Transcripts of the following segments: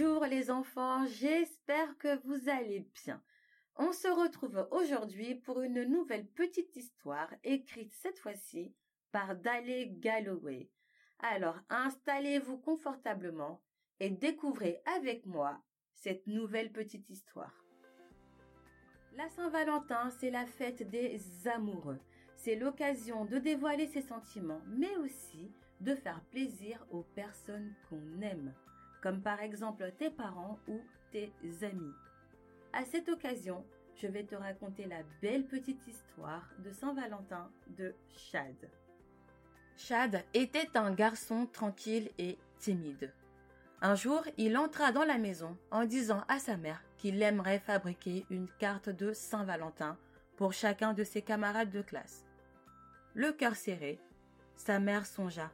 Bonjour les enfants, j'espère que vous allez bien. On se retrouve aujourd'hui pour une nouvelle petite histoire écrite cette fois-ci par Dale Galloway. Alors installez-vous confortablement et découvrez avec moi cette nouvelle petite histoire. La Saint-Valentin, c'est la fête des amoureux. C'est l'occasion de dévoiler ses sentiments, mais aussi de faire plaisir aux personnes qu'on aime comme par exemple tes parents ou tes amis. À cette occasion, je vais te raconter la belle petite histoire de Saint-Valentin de Chad. Chad était un garçon tranquille et timide. Un jour, il entra dans la maison en disant à sa mère qu'il aimerait fabriquer une carte de Saint-Valentin pour chacun de ses camarades de classe. Le cœur serré, sa mère songea.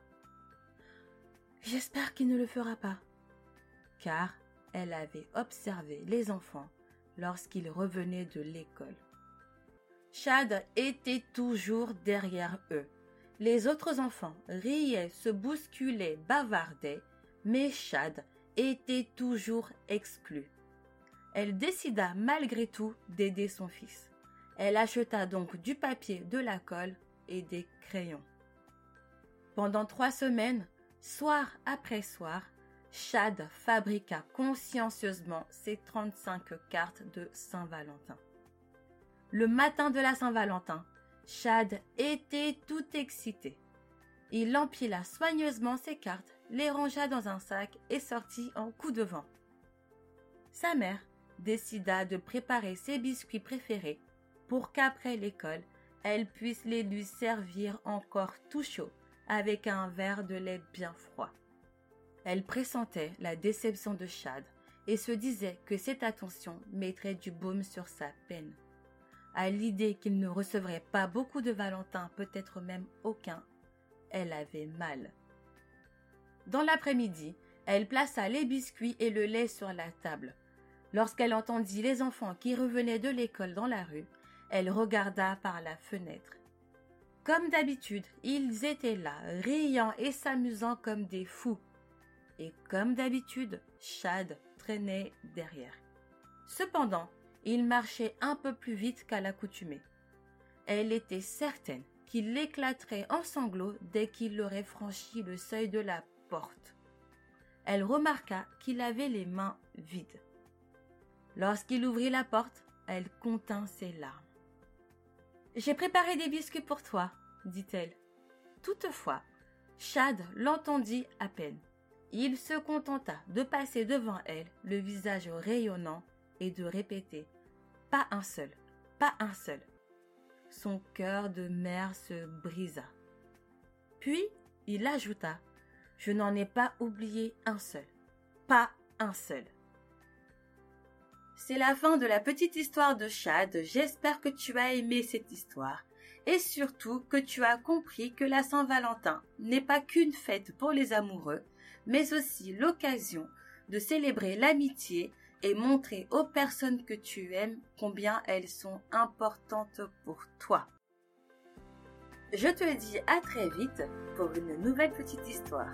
J'espère qu'il ne le fera pas car elle avait observé les enfants lorsqu'ils revenaient de l'école. Chad était toujours derrière eux. Les autres enfants riaient, se bousculaient, bavardaient, mais Chad était toujours exclu. Elle décida malgré tout d'aider son fils. Elle acheta donc du papier, de la colle et des crayons. Pendant trois semaines, soir après soir, Chad fabriqua consciencieusement ses 35 cartes de Saint-Valentin. Le matin de la Saint-Valentin, Chad était tout excité. Il empila soigneusement ses cartes, les rangea dans un sac et sortit en coup de vent. Sa mère décida de préparer ses biscuits préférés pour qu'après l'école, elle puisse les lui servir encore tout chaud avec un verre de lait bien froid. Elle pressentait la déception de Chad et se disait que cette attention mettrait du baume sur sa peine. À l'idée qu'il ne recevrait pas beaucoup de Valentin, peut-être même aucun, elle avait mal. Dans l'après-midi, elle plaça les biscuits et le lait sur la table. Lorsqu'elle entendit les enfants qui revenaient de l'école dans la rue, elle regarda par la fenêtre. Comme d'habitude, ils étaient là, riant et s'amusant comme des fous et comme d'habitude, Chad traînait derrière. Cependant, il marchait un peu plus vite qu'à l'accoutumée. Elle était certaine qu'il éclaterait en sanglots dès qu'il aurait franchi le seuil de la porte. Elle remarqua qu'il avait les mains vides. Lorsqu'il ouvrit la porte, elle contint ses larmes. J'ai préparé des biscuits pour toi, dit-elle. Toutefois, Chad l'entendit à peine. Il se contenta de passer devant elle, le visage rayonnant, et de répéter Pas un seul, pas un seul. Son cœur de mère se brisa. Puis il ajouta Je n'en ai pas oublié un seul, pas un seul. C'est la fin de la petite histoire de Chad. J'espère que tu as aimé cette histoire et surtout que tu as compris que la Saint-Valentin n'est pas qu'une fête pour les amoureux, mais aussi l'occasion de célébrer l'amitié et montrer aux personnes que tu aimes combien elles sont importantes pour toi. Je te dis à très vite pour une nouvelle petite histoire.